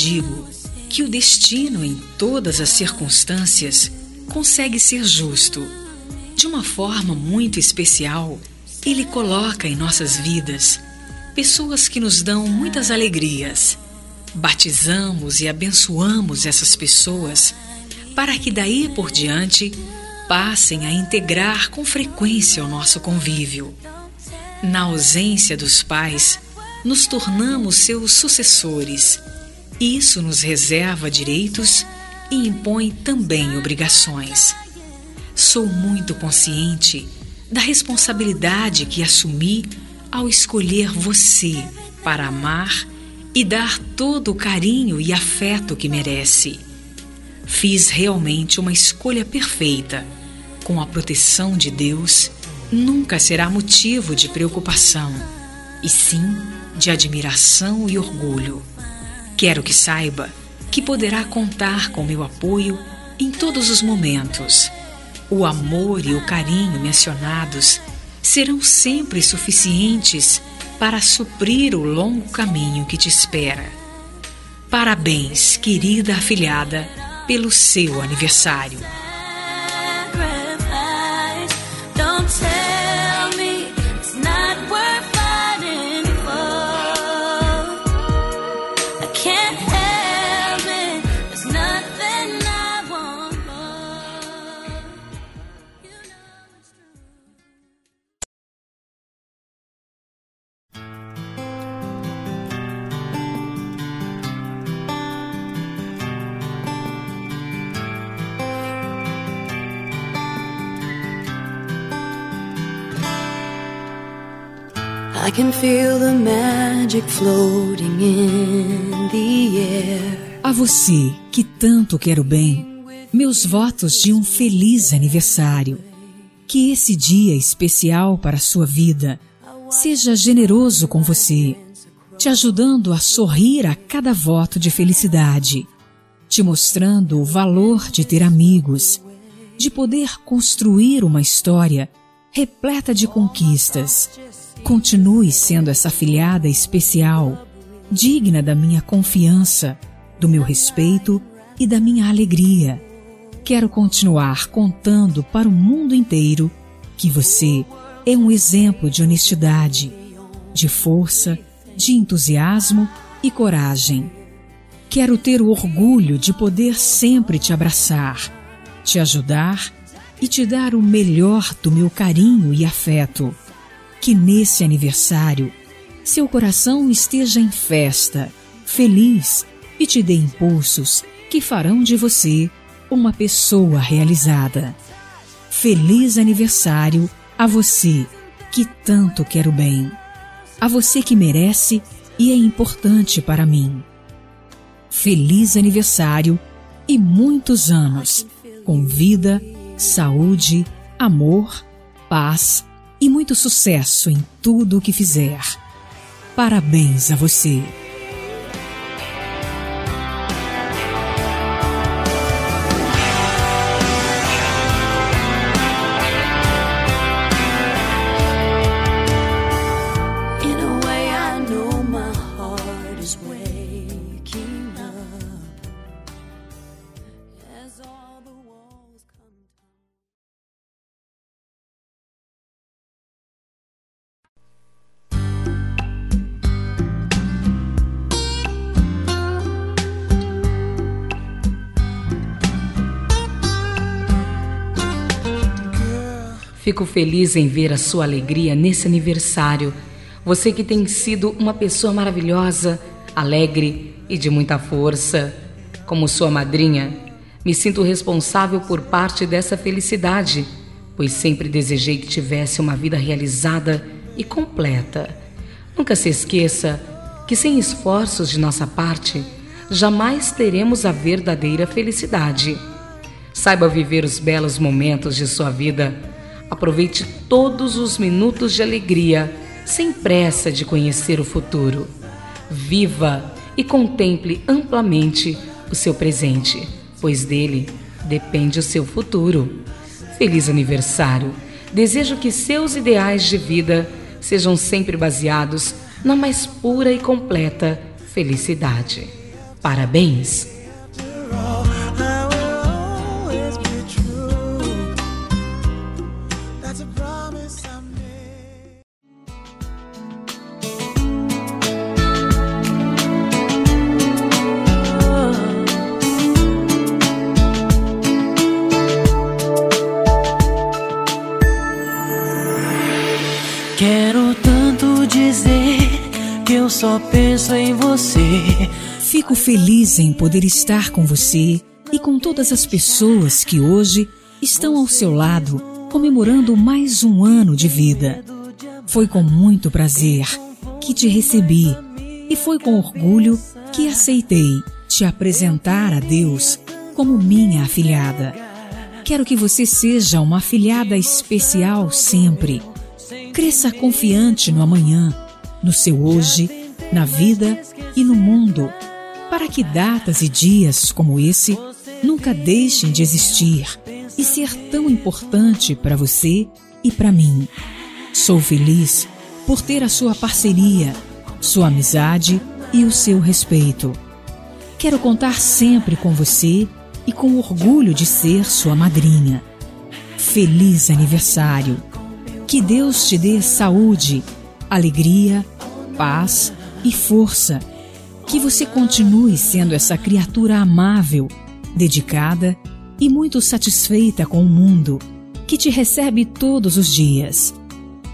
digo que o destino, em todas as circunstâncias, consegue ser justo. De uma forma muito especial, ele coloca em nossas vidas pessoas que nos dão muitas alegrias. Batizamos e abençoamos essas pessoas para que daí por diante passem a integrar com frequência o nosso convívio. Na ausência dos pais, nos tornamos seus sucessores. Isso nos reserva direitos e impõe também obrigações. Sou muito consciente da responsabilidade que assumi ao escolher você para amar e dar todo o carinho e afeto que merece. Fiz realmente uma escolha perfeita. Com a proteção de Deus, nunca será motivo de preocupação, e sim de admiração e orgulho. Quero que saiba que poderá contar com meu apoio em todos os momentos. O amor e o carinho mencionados serão sempre suficientes para suprir o longo caminho que te espera. Parabéns, querida afilhada pelo seu aniversário. I can feel the magic floating in the air. A você que tanto quero bem, meus votos de um feliz aniversário. Que esse dia especial para a sua vida seja generoso com você, te ajudando a sorrir a cada voto de felicidade, te mostrando o valor de ter amigos, de poder construir uma história repleta de conquistas. Continue sendo essa filhada especial, digna da minha confiança, do meu respeito e da minha alegria. Quero continuar contando para o mundo inteiro que você é um exemplo de honestidade, de força, de entusiasmo e coragem. Quero ter o orgulho de poder sempre te abraçar, te ajudar e te dar o melhor do meu carinho e afeto. Que nesse aniversário seu coração esteja em festa, feliz e te dê impulsos que farão de você uma pessoa realizada. Feliz aniversário a você que tanto quero bem, a você que merece e é importante para mim. Feliz aniversário e muitos anos, com vida, saúde, amor, paz e muito sucesso em tudo o que fizer. Parabéns a você. Fico feliz em ver a sua alegria nesse aniversário. Você que tem sido uma pessoa maravilhosa, alegre e de muita força. Como sua madrinha, me sinto responsável por parte dessa felicidade, pois sempre desejei que tivesse uma vida realizada e completa. Nunca se esqueça que sem esforços de nossa parte, jamais teremos a verdadeira felicidade. Saiba viver os belos momentos de sua vida. Aproveite todos os minutos de alegria, sem pressa de conhecer o futuro. Viva e contemple amplamente o seu presente, pois dele depende o seu futuro. Feliz aniversário! Desejo que seus ideais de vida sejam sempre baseados na mais pura e completa felicidade. Parabéns! Fico feliz em poder estar com você e com todas as pessoas que hoje estão ao seu lado comemorando mais um ano de vida. Foi com muito prazer que te recebi e foi com orgulho que aceitei te apresentar a Deus como minha afilhada. Quero que você seja uma afilhada especial sempre Cresça confiante no amanhã, no seu hoje, na vida e no mundo, para que datas e dias como esse nunca deixem de existir e ser tão importante para você e para mim. Sou feliz por ter a sua parceria, sua amizade e o seu respeito. Quero contar sempre com você e com orgulho de ser sua madrinha. Feliz aniversário! Que Deus te dê saúde, alegria, paz e força. Que você continue sendo essa criatura amável, dedicada e muito satisfeita com o mundo que te recebe todos os dias.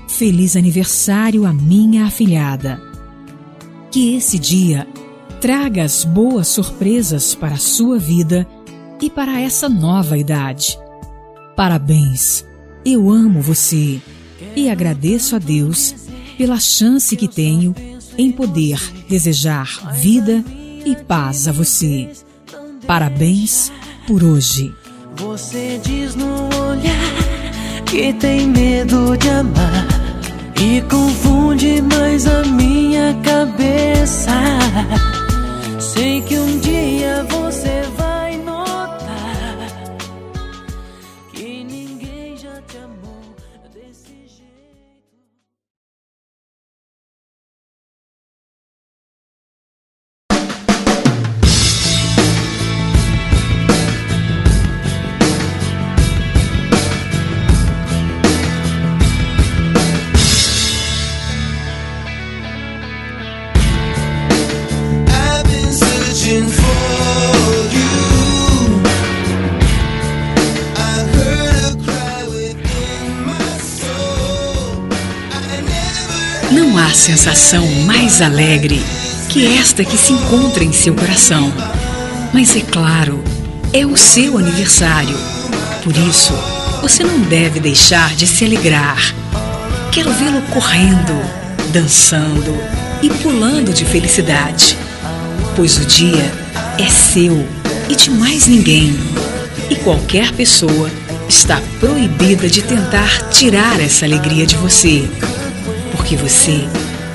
Feliz aniversário à minha afilhada. Que esse dia traga as boas surpresas para a sua vida e para essa nova idade. Parabéns! Eu amo você e agradeço a Deus pela chance que tenho em poder desejar vida e paz a você. Parabéns por hoje. Você diz no olhar que tem medo de amar e confunde mais a minha cabeça. Sei que um dia você vai Não há sensação mais alegre que esta que se encontra em seu coração. Mas é claro, é o seu aniversário. Por isso, você não deve deixar de se alegrar. Quero vê-lo correndo, dançando e pulando de felicidade. Pois o dia é seu e de mais ninguém. E qualquer pessoa está proibida de tentar tirar essa alegria de você porque você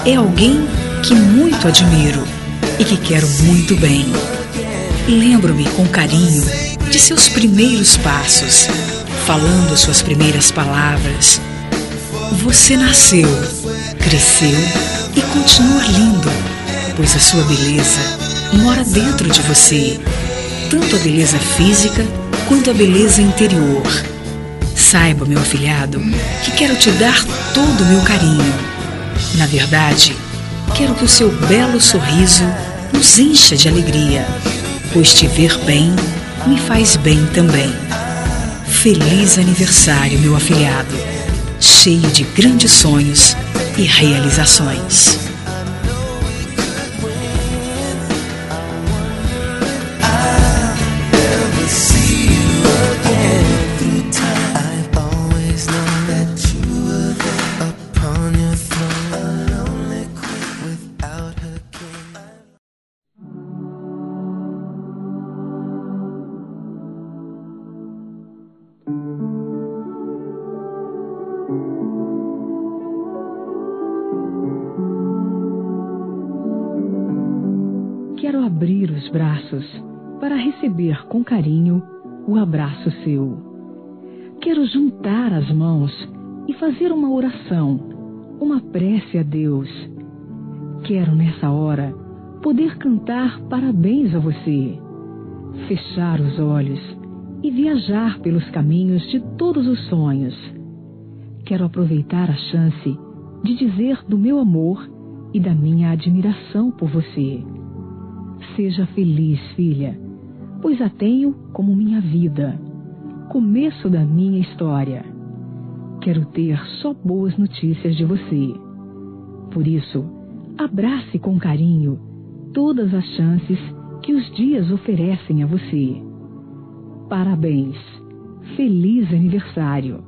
é alguém que muito admiro e que quero muito bem. Lembro-me com carinho de seus primeiros passos, falando suas primeiras palavras. Você nasceu, cresceu e continua lindo, pois a sua beleza mora dentro de você, tanto a beleza física quanto a beleza interior. Saiba, meu afilhado, que quero te dar todo o meu carinho. Na verdade, quero que o seu belo sorriso nos encha de alegria, pois te ver bem me faz bem também. Feliz aniversário, meu afilhado, cheio de grandes sonhos e realizações. O abraço seu. Quero juntar as mãos e fazer uma oração, uma prece a Deus. Quero nessa hora poder cantar parabéns a você, fechar os olhos e viajar pelos caminhos de todos os sonhos. Quero aproveitar a chance de dizer do meu amor e da minha admiração por você. Seja feliz, filha, pois a tenho como minha vida, começo da minha história. Quero ter só boas notícias de você. Por isso, abrace com carinho todas as chances que os dias oferecem a você. Parabéns! Feliz aniversário!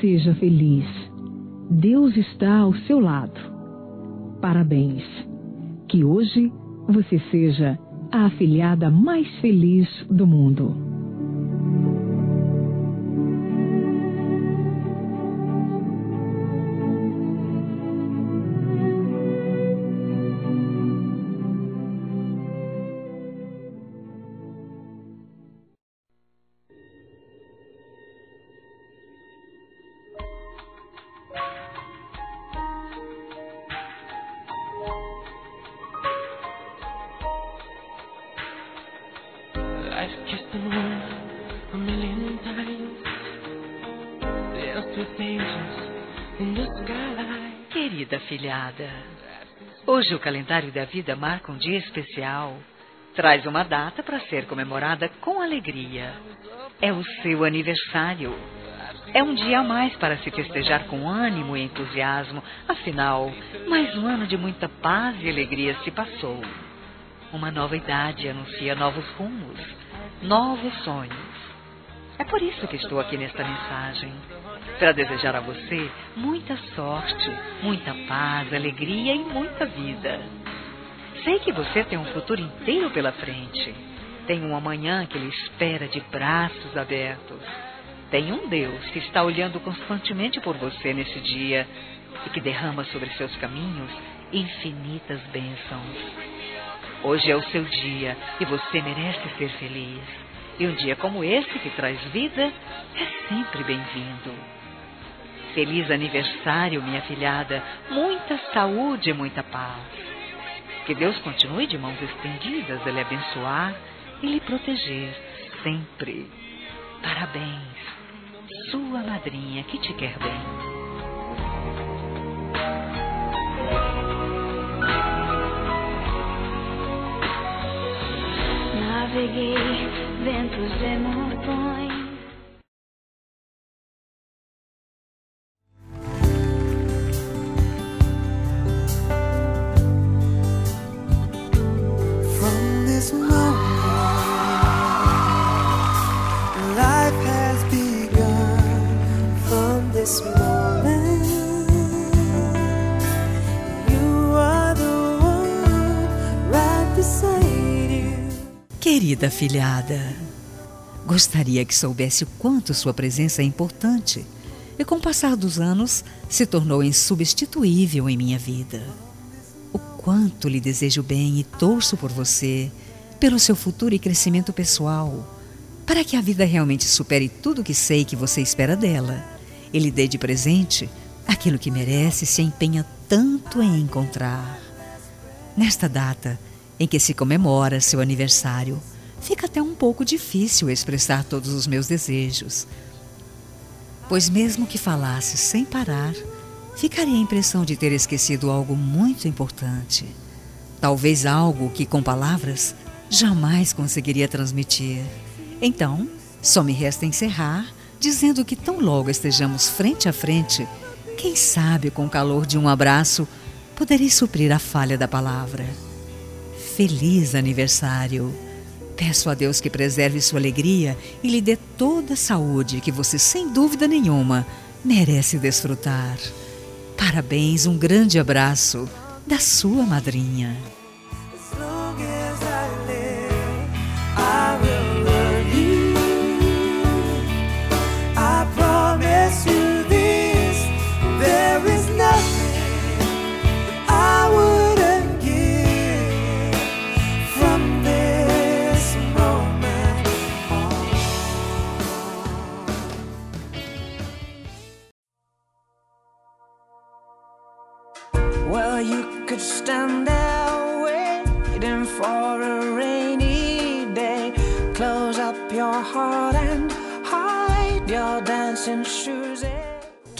Seja feliz! Deus está ao seu lado. Parabéns! Que hoje você seja a afilhada mais feliz do mundo. Filhada, hoje o calendário da vida marca um dia especial. Traz uma data para ser comemorada com alegria. É o seu aniversário. É um dia a mais para se festejar com ânimo e entusiasmo. Afinal, mais um ano de muita paz e alegria se passou. Uma nova idade anuncia novos rumos, novos sonhos. É por isso que estou aqui nesta mensagem para desejar a você muita sorte, muita paz, alegria e muita vida. Sei que você tem um futuro inteiro pela frente. Tem um amanhã que lhe espera de braços abertos. Tem um Deus que está olhando constantemente por você nesse dia e que derrama sobre seus caminhos infinitas bênçãos. Hoje é o seu dia e você merece ser feliz. E um dia como esse que traz vida é sempre bem-vindo. Feliz aniversário, minha filhada. Muita saúde e muita paz. Que Deus continue de mãos estendidas a lhe abençoar e lhe proteger sempre. Parabéns, sua madrinha que te quer bem. Naveguei ventos e montanhas. Querida filhada, gostaria que soubesse o quanto sua presença é importante e, com o passar dos anos, se tornou insubstituível em minha vida. O quanto lhe desejo bem e torço por você, pelo seu futuro e crescimento pessoal, para que a vida realmente supere tudo que sei que você espera dela e lhe dê de presente aquilo que merece e se empenha tanto em encontrar. Nesta data em que se comemora seu aniversário, fica até um pouco difícil expressar todos os meus desejos. Pois, mesmo que falasse sem parar, ficaria a impressão de ter esquecido algo muito importante. Talvez algo que, com palavras, jamais conseguiria transmitir. Então, só me resta encerrar dizendo que, tão logo estejamos frente a frente, quem sabe com o calor de um abraço, poderei suprir a falha da palavra. Feliz aniversário! Peço a Deus que preserve sua alegria e lhe dê toda a saúde que você, sem dúvida nenhuma, merece desfrutar. Parabéns, um grande abraço da sua madrinha.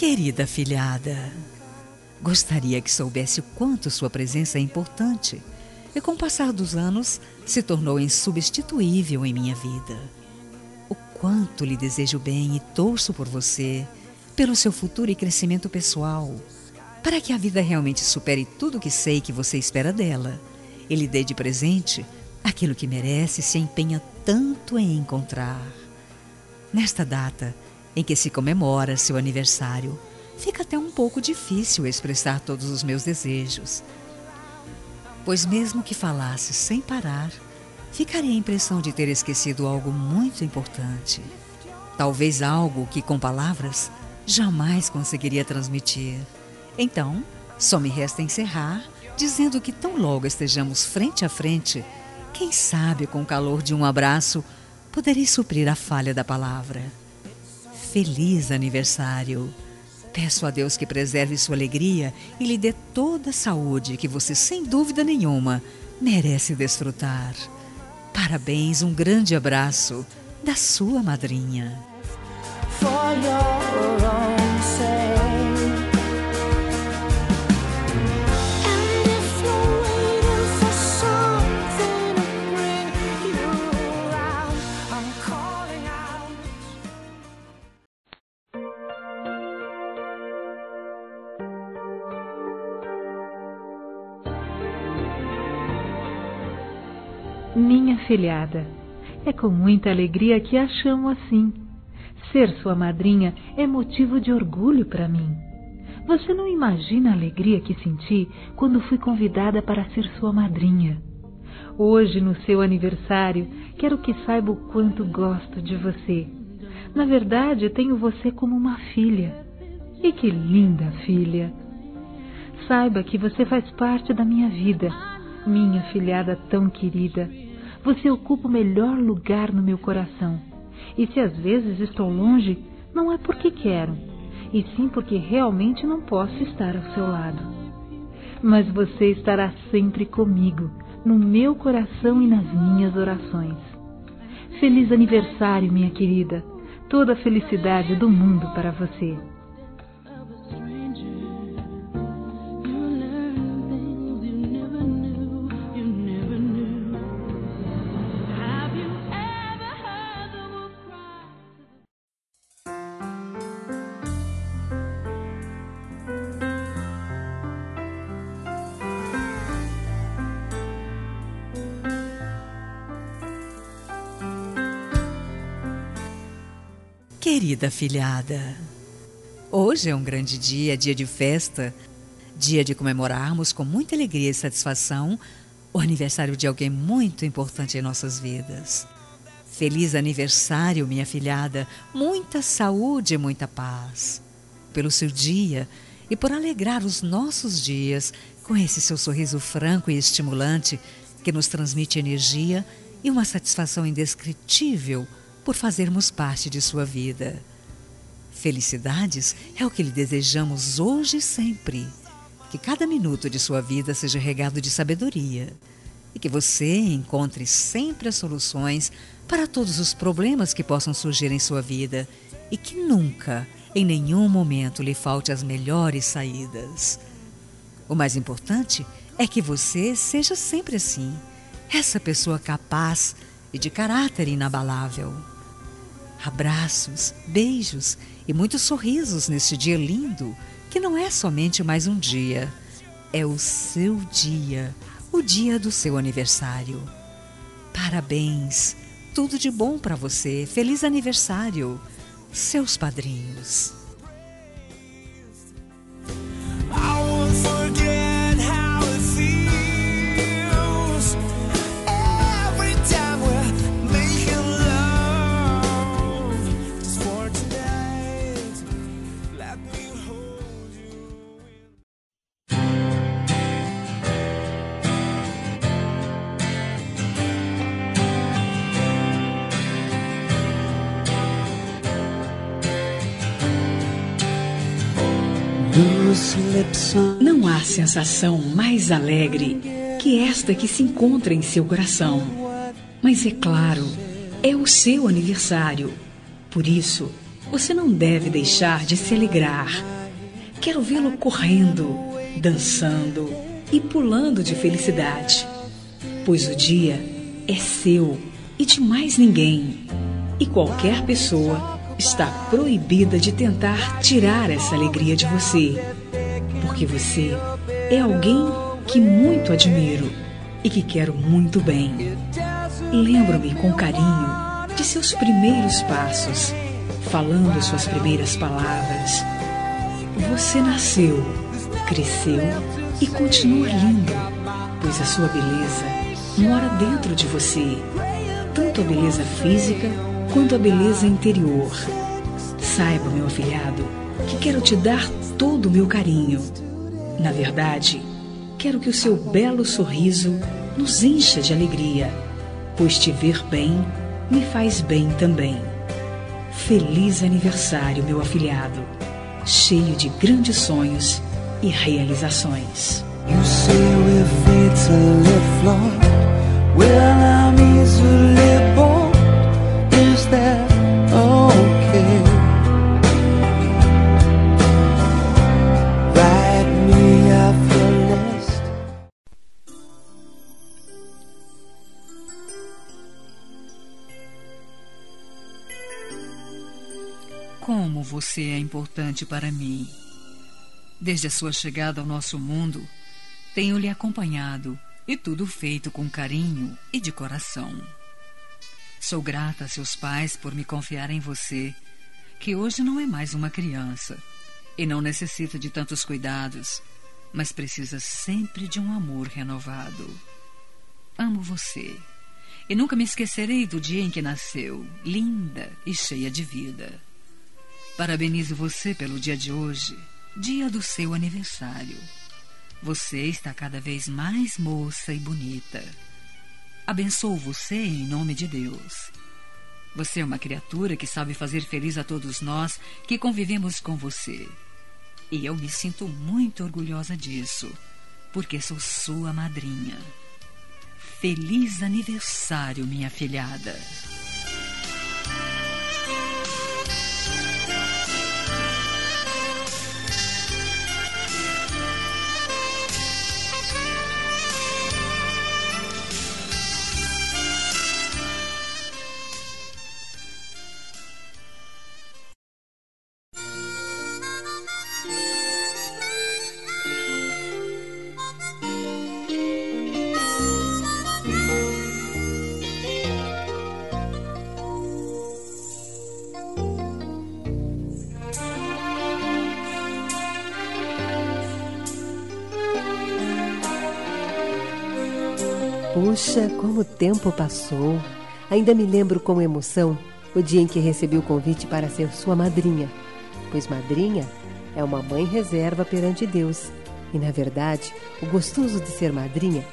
Querida filhada, gostaria que soubesse o quanto sua presença é importante e, com o passar dos anos, se tornou insubstituível em minha vida. O quanto lhe desejo bem e torço por você, pelo seu futuro e crescimento pessoal, para que a vida realmente supere tudo que sei que você espera dela e lhe dê de presente aquilo que merece e se empenha tanto em encontrar. Nesta data, em que se comemora seu aniversário, fica até um pouco difícil expressar todos os meus desejos. Pois, mesmo que falasse sem parar, ficaria a impressão de ter esquecido algo muito importante. Talvez algo que, com palavras, jamais conseguiria transmitir. Então, só me resta encerrar dizendo que, tão logo estejamos frente a frente, quem sabe com o calor de um abraço, poderei suprir a falha da palavra. Feliz aniversário! Peço a Deus que preserve sua alegria e lhe dê toda a saúde que você, sem dúvida nenhuma, merece desfrutar. Parabéns, um grande abraço da sua madrinha. For your own sake. Minha filhada, é com muita alegria que a chamo assim. Ser sua madrinha é motivo de orgulho para mim. Você não imagina a alegria que senti quando fui convidada para ser sua madrinha. Hoje, no seu aniversário, quero que saiba o quanto gosto de você. Na verdade, tenho você como uma filha. E que linda filha! Saiba que você faz parte da minha vida, minha filhada tão querida. Você ocupa o melhor lugar no meu coração. E se às vezes estou longe, não é porque quero, e sim porque realmente não posso estar ao seu lado. Mas você estará sempre comigo, no meu coração e nas minhas orações. Feliz aniversário, minha querida. Toda a felicidade do mundo para você. Querida filhada, hoje é um grande dia, dia de festa, dia de comemorarmos com muita alegria e satisfação o aniversário de alguém muito importante em nossas vidas. Feliz aniversário, minha filhada, muita saúde e muita paz. Pelo seu dia e por alegrar os nossos dias com esse seu sorriso franco e estimulante que nos transmite energia e uma satisfação indescritível por fazermos parte de sua vida. Felicidades é o que lhe desejamos hoje e sempre. Que cada minuto de sua vida seja regado de sabedoria e que você encontre sempre as soluções para todos os problemas que possam surgir em sua vida e que nunca, em nenhum momento, lhe falte as melhores saídas. O mais importante é que você seja sempre assim, essa pessoa capaz e de caráter inabalável. Abraços, beijos e muitos sorrisos neste dia lindo, que não é somente mais um dia, é o seu dia, o dia do seu aniversário. Parabéns, tudo de bom para você, feliz aniversário, seus padrinhos. Não há sensação mais alegre que esta que se encontra em seu coração. Mas é claro, é o seu aniversário. Por isso, você não deve deixar de se alegrar. Quero vê-lo correndo, dançando e pulando de felicidade. Pois o dia é seu e de mais ninguém. E qualquer pessoa está proibida de tentar tirar essa alegria de você. Porque você é alguém que muito admiro e que quero muito bem. Lembro-me com carinho de seus primeiros passos, falando suas primeiras palavras. Você nasceu, cresceu e continua lindo, pois a sua beleza mora dentro de você, tanto a beleza física quanto a beleza interior. Saiba, meu afilhado, que quero te dar todo o meu carinho. Na verdade, quero que o seu belo sorriso nos encha de alegria, pois te ver bem me faz bem também. Feliz aniversário, meu afilhado, cheio de grandes sonhos e realizações. You say we're fatally flawed. Well, I'm easily bored. Is that você é importante para mim. Desde a sua chegada ao nosso mundo, tenho lhe acompanhado e tudo feito com carinho e de coração. Sou grata a seus pais por me confiar em você, que hoje não é mais uma criança e não necessita de tantos cuidados, mas precisa sempre de um amor renovado. Amo você e nunca me esquecerei do dia em que nasceu, linda e cheia de vida. Parabenizo você pelo dia de hoje, dia do seu aniversário. Você está cada vez mais moça e bonita. Abençoo você em nome de Deus. Você é uma criatura que sabe fazer feliz a todos nós que convivemos com você. E eu me sinto muito orgulhosa disso, porque sou sua madrinha. Feliz aniversário, minha filhada. Tempo passou. Ainda me lembro com emoção o dia em que recebi o convite para ser sua madrinha. Pois madrinha é uma mãe reserva perante Deus. E na verdade, o gostoso de ser madrinha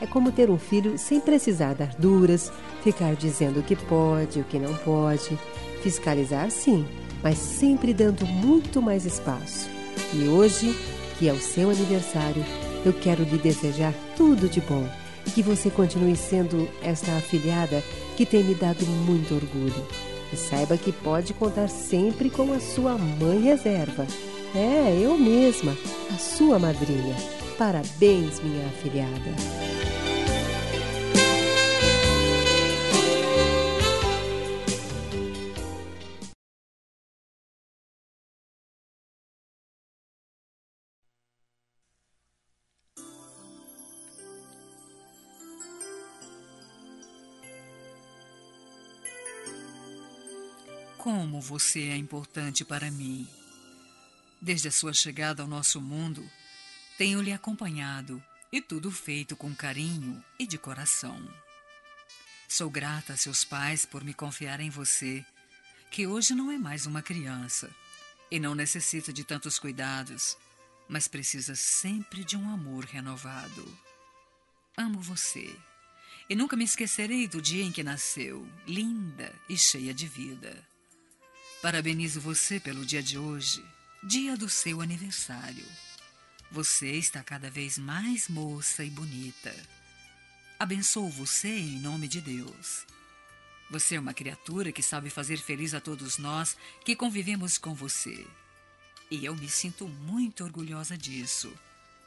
é como ter um filho sem precisar dar duras, ficar dizendo o que pode, o que não pode. Fiscalizar, sim, mas sempre dando muito mais espaço. E hoje, que é o seu aniversário, eu quero lhe desejar tudo de bom. Que você continue sendo esta afilhada que tem me dado muito orgulho. E saiba que pode contar sempre com a sua mãe reserva. É, eu mesma, a sua madrinha. Parabéns, minha afilhada. Você é importante para mim. Desde a sua chegada ao nosso mundo, tenho lhe acompanhado e tudo feito com carinho e de coração. Sou grata a seus pais por me confiar em você, que hoje não é mais uma criança e não necessita de tantos cuidados, mas precisa sempre de um amor renovado. Amo você e nunca me esquecerei do dia em que nasceu, linda e cheia de vida. Parabenizo você pelo dia de hoje, dia do seu aniversário. Você está cada vez mais moça e bonita. Abençoo você em nome de Deus. Você é uma criatura que sabe fazer feliz a todos nós que convivemos com você. E eu me sinto muito orgulhosa disso,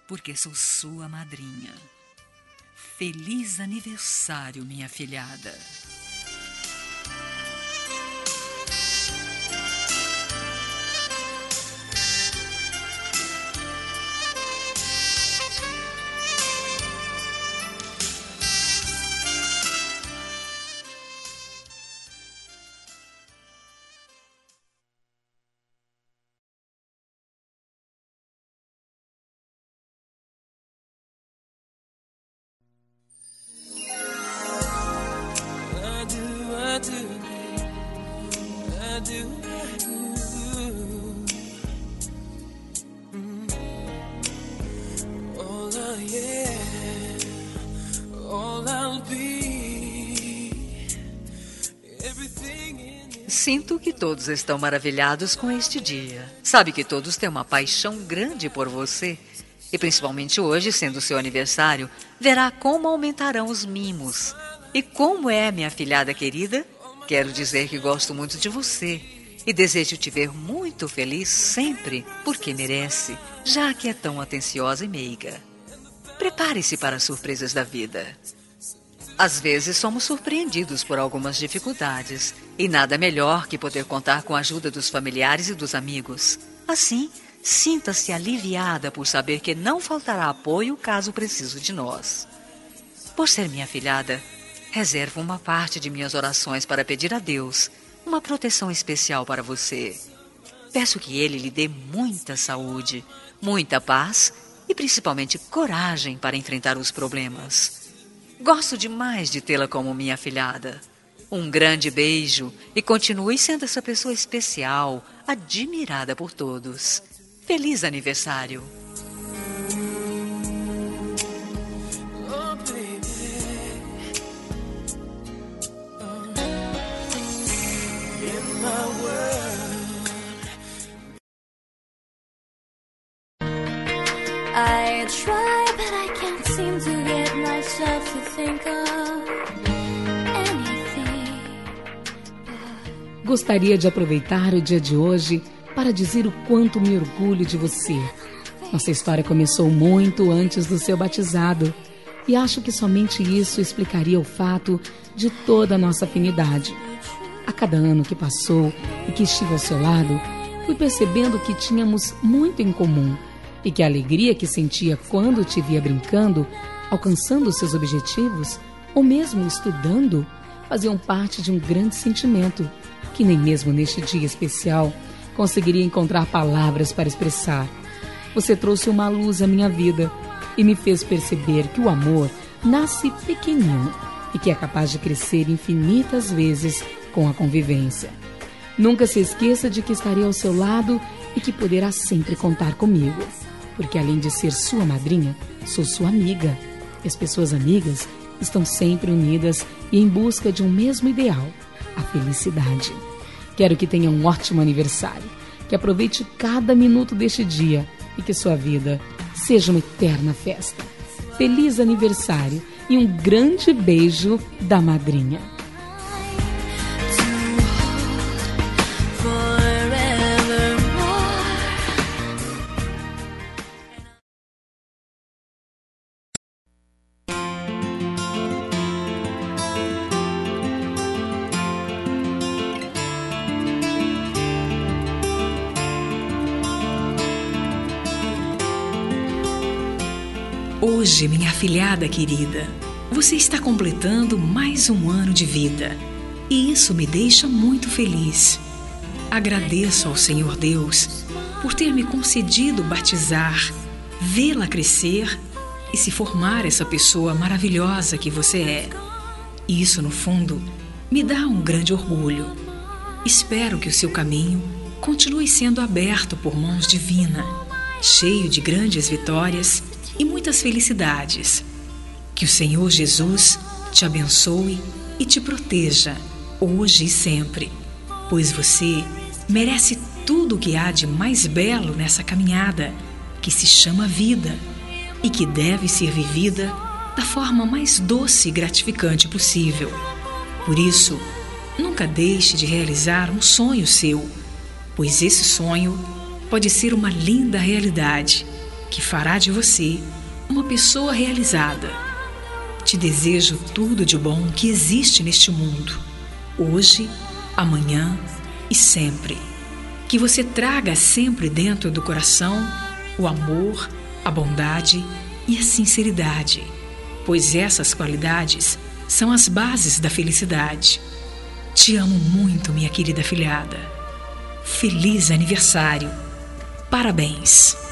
porque sou sua madrinha. Feliz aniversário, minha filhada. Sinto que todos estão maravilhados com este dia. Sabe que todos têm uma paixão grande por você. E principalmente hoje, sendo seu aniversário, verá como aumentarão os mimos. E como é, minha filhada querida? Quero dizer que gosto muito de você e desejo te ver muito feliz sempre, porque merece, já que é tão atenciosa e meiga. Prepare-se para as surpresas da vida. Às vezes somos surpreendidos por algumas dificuldades e nada melhor que poder contar com a ajuda dos familiares e dos amigos. Assim, sinta-se aliviada por saber que não faltará apoio caso precise de nós. Por ser minha filhada, reservo uma parte de minhas orações para pedir a Deus uma proteção especial para você. Peço que Ele lhe dê muita saúde, muita paz e principalmente coragem para enfrentar os problemas. Gosto demais de tê-la como minha filhada. Um grande beijo e continue sendo essa pessoa especial, admirada por todos. Feliz aniversário! I try, Gostaria de aproveitar o dia de hoje para dizer o quanto me orgulho de você. Nossa história começou muito antes do seu batizado e acho que somente isso explicaria o fato de toda a nossa afinidade. A cada ano que passou e que estive ao seu lado, fui percebendo que tínhamos muito em comum e que a alegria que sentia quando te via brincando, alcançando seus objetivos ou mesmo estudando, faziam parte de um grande sentimento que nem mesmo neste dia especial conseguiria encontrar palavras para expressar. Você trouxe uma luz à minha vida e me fez perceber que o amor nasce pequenino e que é capaz de crescer infinitas vezes com a convivência. Nunca se esqueça de que estarei ao seu lado e que poderá sempre contar comigo, porque além de ser sua madrinha, sou sua amiga. E as pessoas amigas estão sempre unidas e em busca de um mesmo ideal, a felicidade. Quero que tenha um ótimo aniversário, que aproveite cada minuto deste dia e que sua vida seja uma eterna festa. Feliz aniversário e um grande beijo da madrinha. Hoje, minha afilhada querida, você está completando mais um ano de vida e isso me deixa muito feliz. Agradeço ao Senhor Deus por ter me concedido batizar, vê-la crescer e se formar essa pessoa maravilhosa que você é. E isso, no fundo, me dá um grande orgulho. Espero que o seu caminho continue sendo aberto por mãos divina, cheio de grandes vitórias e muitas felicidades. Que o Senhor Jesus te abençoe e te proteja, hoje e sempre, pois você merece tudo o que há de mais belo nessa caminhada, que se chama vida e que deve ser vivida da forma mais doce e gratificante possível. Por isso, nunca deixe de realizar um sonho seu, pois esse sonho pode ser uma linda realidade que fará de você uma pessoa realizada. Te desejo tudo de bom que existe neste mundo, hoje, amanhã e sempre. Que você traga sempre dentro do coração o amor, a bondade e a sinceridade, pois essas qualidades são as bases da felicidade. Te amo muito, minha querida filhada. Feliz aniversário! Parabéns!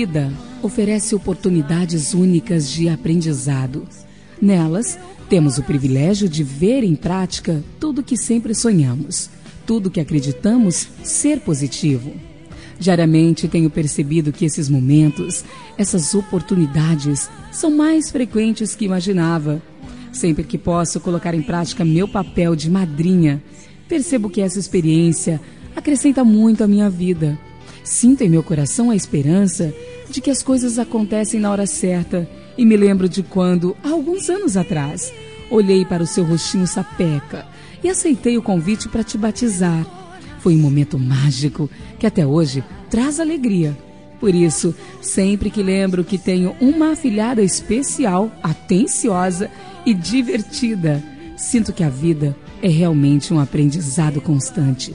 Vida oferece oportunidades únicas de aprendizado. Nelas, temos o privilégio de ver em prática tudo que sempre sonhamos, tudo que acreditamos ser positivo. Diariamente tenho percebido que esses momentos, essas oportunidades, são mais frequentes que imaginava. Sempre que posso colocar em prática meu papel de madrinha, percebo que essa experiência acrescenta muito à minha vida. Sinto em meu coração a esperança de que as coisas acontecem na hora certa e me lembro de quando, há alguns anos atrás, olhei para o seu rostinho sapeca e aceitei o convite para te batizar. Foi um momento mágico que até hoje traz alegria. Por isso, sempre que lembro que tenho uma afilhada especial, atenciosa e divertida, sinto que a vida é realmente um aprendizado constante.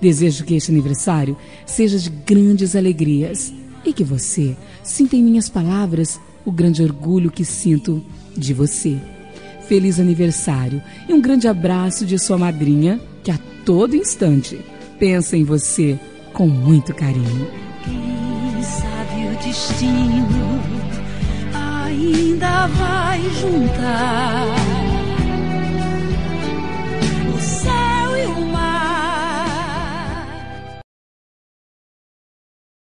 Desejo que este aniversário seja de grandes alegrias e que você sinta em minhas palavras o grande orgulho que sinto de você. Feliz aniversário e um grande abraço de sua madrinha, que a todo instante pensa em você com muito carinho. Quem sabe o destino ainda vai juntar